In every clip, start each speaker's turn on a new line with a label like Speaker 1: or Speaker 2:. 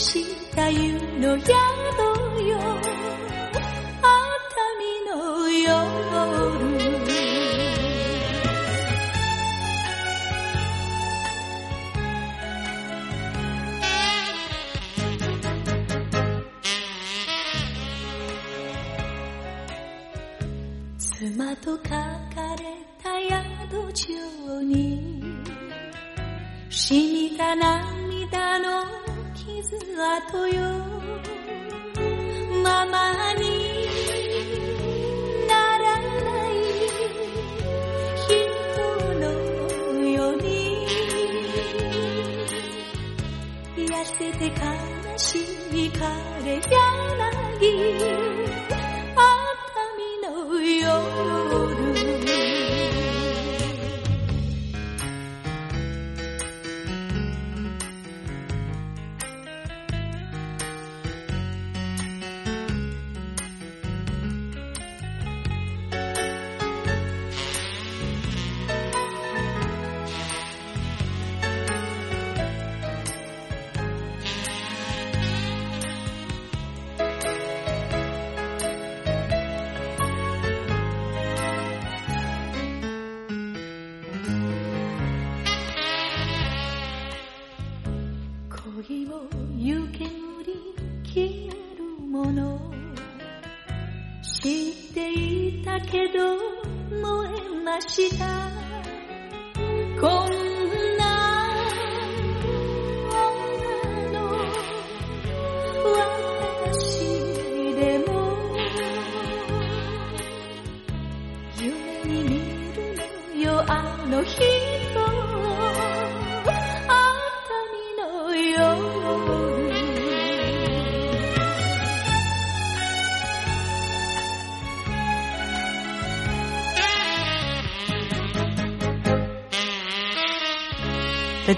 Speaker 1: した湯の
Speaker 2: 山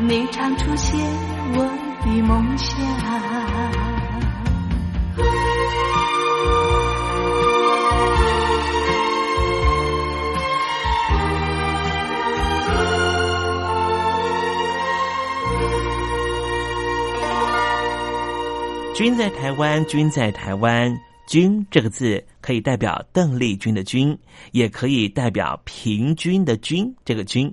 Speaker 1: 你常出现我的梦乡。
Speaker 2: 君在台湾，君在台湾，君这个字可以代表邓丽君的君，也可以代表平均的均这个均。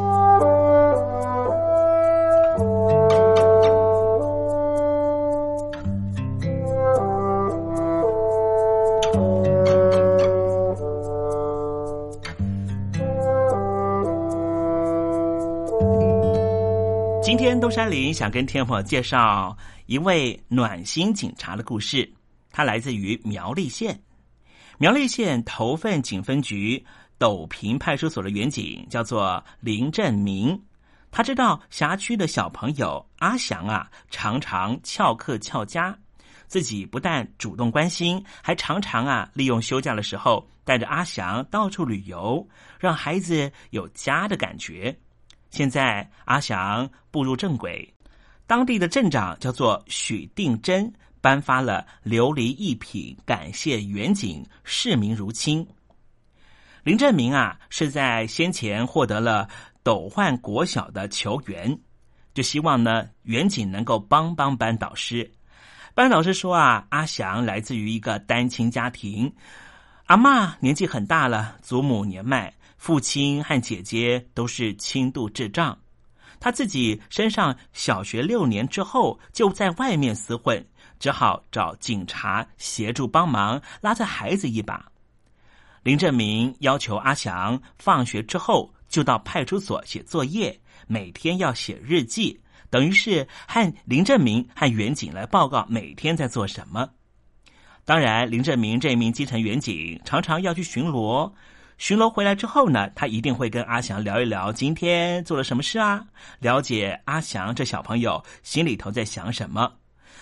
Speaker 2: 今天东山林想跟听众朋友介绍一位暖心警察的故事，他来自于苗栗县。苗栗县头份警分局斗平派出所的员警叫做林振明，他知道辖区的小朋友阿祥啊，常常翘课翘家，自己不但主动关心，还常常啊利用休假的时候带着阿祥到处旅游，让孩子有家的感觉。现在阿祥步入正轨，当地的镇长叫做许定真，颁发了琉璃一品，感谢远景，视民如亲。林振明啊，是在先前获得了斗焕国小的球员，就希望呢远景能够帮帮班导师。班导师说啊，阿祥来自于一个单亲家庭，阿妈年纪很大了，祖母年迈。父亲和姐姐都是轻度智障，他自己身上小学六年之后就在外面厮混，只好找警察协助帮忙拉着孩子一把。林振明要求阿祥放学之后就到派出所写作业，每天要写日记，等于是和林振明和远警来报告每天在做什么。当然，林振明这名基层远警常常要去巡逻。巡逻回来之后呢，他一定会跟阿祥聊一聊今天做了什么事啊，了解阿祥这小朋友心里头在想什么，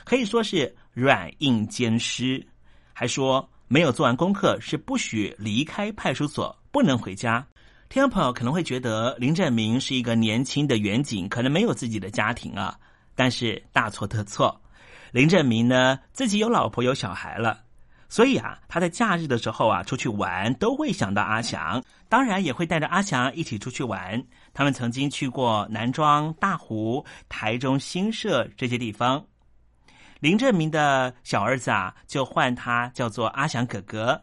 Speaker 2: 可以说是软硬兼施。还说没有做完功课是不许离开派出所，不能回家。听众朋友可能会觉得林振明是一个年轻的远警，可能没有自己的家庭啊，但是大错特错。林振明呢，自己有老婆有小孩了。所以啊，他在假日的时候啊，出去玩都会想到阿祥，当然也会带着阿祥一起出去玩。他们曾经去过南庄、大湖、台中新社这些地方。林正明的小儿子啊，就唤他叫做阿祥哥哥，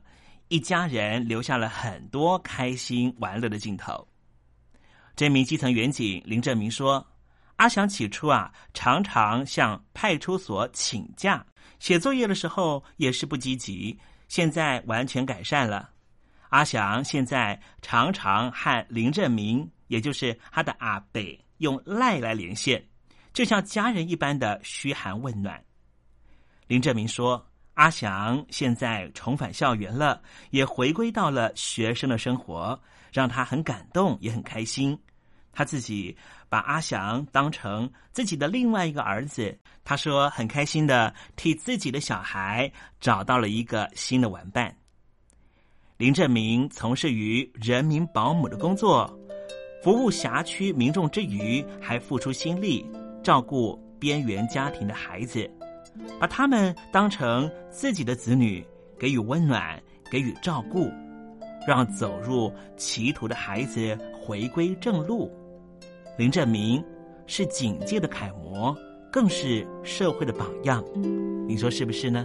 Speaker 2: 一家人留下了很多开心玩乐的镜头。这名基层员警林正明说：“阿祥起初啊，常常向派出所请假。”写作业的时候也是不积极，现在完全改善了。阿祥现在常常和林振明，也就是他的阿北，用赖来连线，就像家人一般的嘘寒问暖。林振明说：“阿祥现在重返校园了，也回归到了学生的生活，让他很感动，也很开心。他自己。”把阿祥当成自己的另外一个儿子，他说很开心的替自己的小孩找到了一个新的玩伴。林振明从事于人民保姆的工作，服务辖区民众之余，还付出心力照顾边缘家庭的孩子，把他们当成自己的子女，给予温暖，给予照顾，让走入歧途的孩子回归正路。林振明是警界的楷模，更是社会的榜样，你说是不是呢？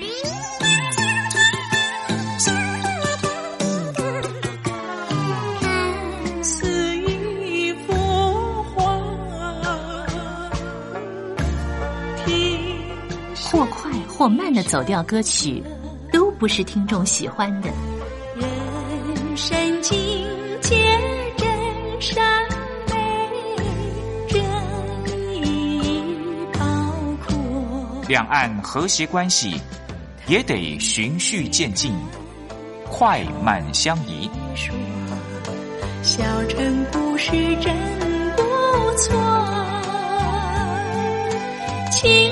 Speaker 3: 或慢的走调歌曲，都不是听众喜欢的。
Speaker 1: 人生境界真善美，真意高阔。
Speaker 4: 两岸和谐关系也得循序渐进，快慢相宜。
Speaker 1: 小城故事真不错，请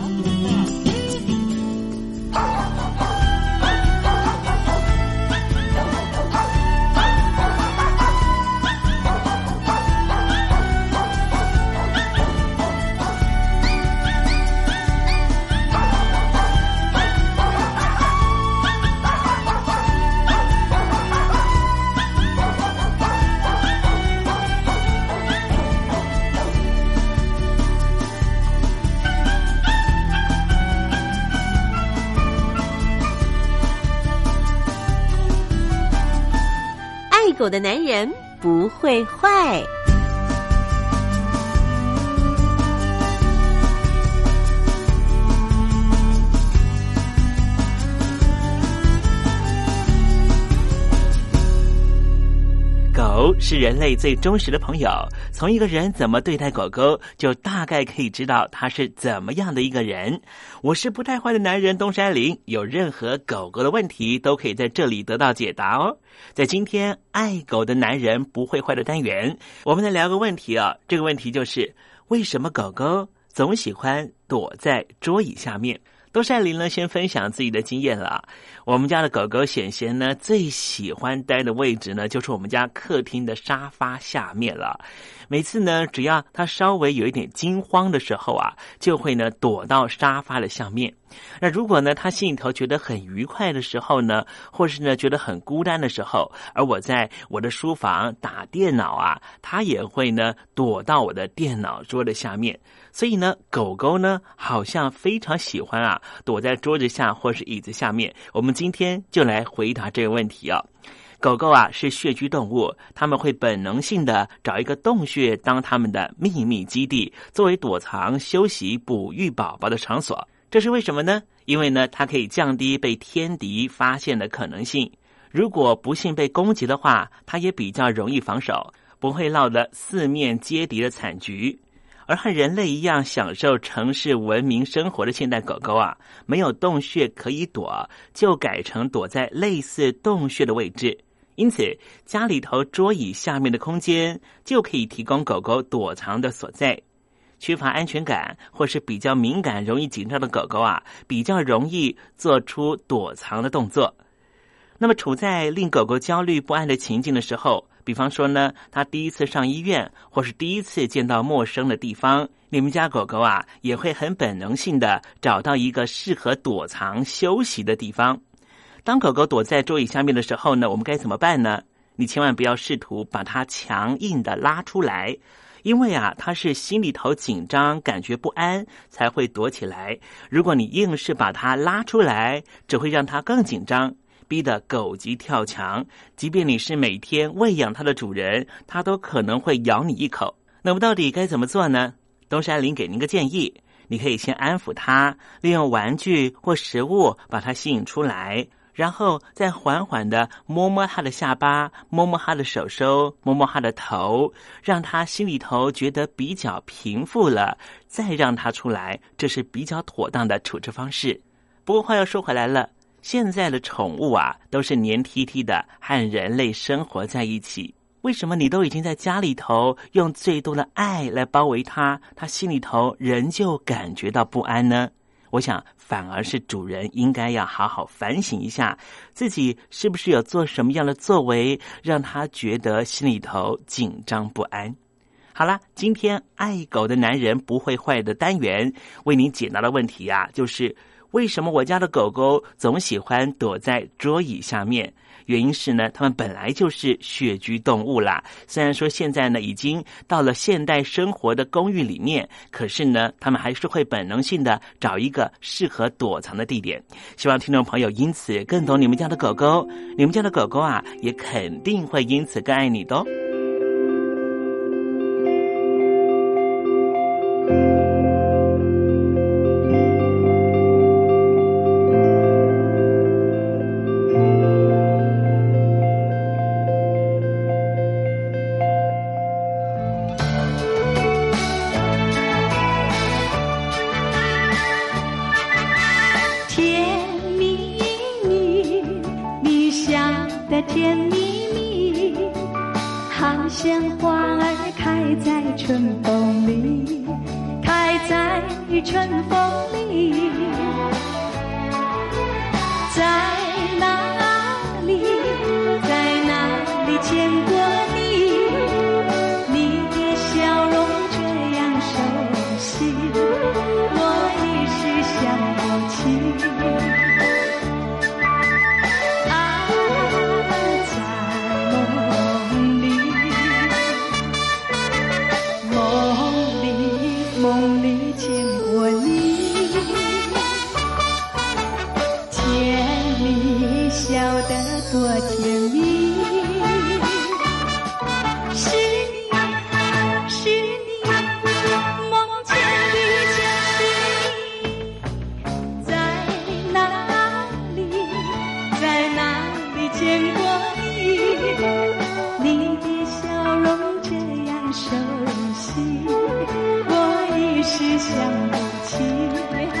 Speaker 5: 狗的男人不会坏。
Speaker 2: 是人类最忠实的朋友。从一个人怎么对待狗狗，就大概可以知道他是怎么样的一个人。我是不太坏的男人东山林，有任何狗狗的问题，都可以在这里得到解答哦。在今天爱狗的男人不会坏的单元，我们来聊个问题啊。这个问题就是为什么狗狗总喜欢躲在桌椅下面？东山林呢，先分享自己的经验了。我们家的狗狗显贤呢，最喜欢待的位置呢，就是我们家客厅的沙发下面了。每次呢，只要它稍微有一点惊慌的时候啊，就会呢躲到沙发的下面。那如果呢，他心里头觉得很愉快的时候呢，或是呢觉得很孤单的时候，而我在我的书房打电脑啊，他也会呢躲到我的电脑桌的下面。所以呢，狗狗呢好像非常喜欢啊躲在桌子下或是椅子下面。我们今天就来回答这个问题啊。狗狗啊是穴居动物，它们会本能性的找一个洞穴当它们的秘密基地，作为躲藏、休息、哺育宝宝的场所。这是为什么呢？因为呢，它可以降低被天敌发现的可能性。如果不幸被攻击的话，它也比较容易防守，不会落得四面皆敌的惨局。而和人类一样享受城市文明生活的现代狗狗啊，没有洞穴可以躲，就改成躲在类似洞穴的位置。因此，家里头桌椅下面的空间就可以提供狗狗躲藏的所在。缺乏安全感或是比较敏感、容易紧张的狗狗啊，比较容易做出躲藏的动作。那么，处在令狗狗焦虑不安的情境的时候，比方说呢，它第一次上医院，或是第一次见到陌生的地方，你们家狗狗啊，也会很本能性的找到一个适合躲藏休息的地方。当狗狗躲在桌椅下面的时候呢，我们该怎么办呢？你千万不要试图把它强硬的拉出来，因为啊，它是心里头紧张、感觉不安才会躲起来。如果你硬是把它拉出来，只会让它更紧张，逼得狗急跳墙。即便你是每天喂养它的主人，它都可能会咬你一口。那么到底该怎么做呢？东山林给您个建议，你可以先安抚它，利用玩具或食物把它吸引出来。然后再缓缓的摸摸他的下巴，摸摸他的手手，摸摸他的头，让他心里头觉得比较平复了，再让他出来，这是比较妥当的处置方式。不过话又说回来了，现在的宠物啊，都是黏 T T 的，和人类生活在一起。为什么你都已经在家里头用最多的爱来包围它，它心里头仍旧感觉到不安呢？我想，反而是主人应该要好好反省一下，自己是不是有做什么样的作为，让他觉得心里头紧张不安。好了，今天爱狗的男人不会坏的单元，为您解答的问题啊，就是为什么我家的狗狗总喜欢躲在桌椅下面？原因是呢，它们本来就是穴居动物啦。虽然说现在呢已经到了现代生活的公寓里面，可是呢，它们还是会本能性的找一个适合躲藏的地点。希望听众朋友因此更懂你们家的狗狗，你们家的狗狗啊，也肯定会因此更爱你的哦。
Speaker 1: 像花儿开在春风里开在春风里。想不起。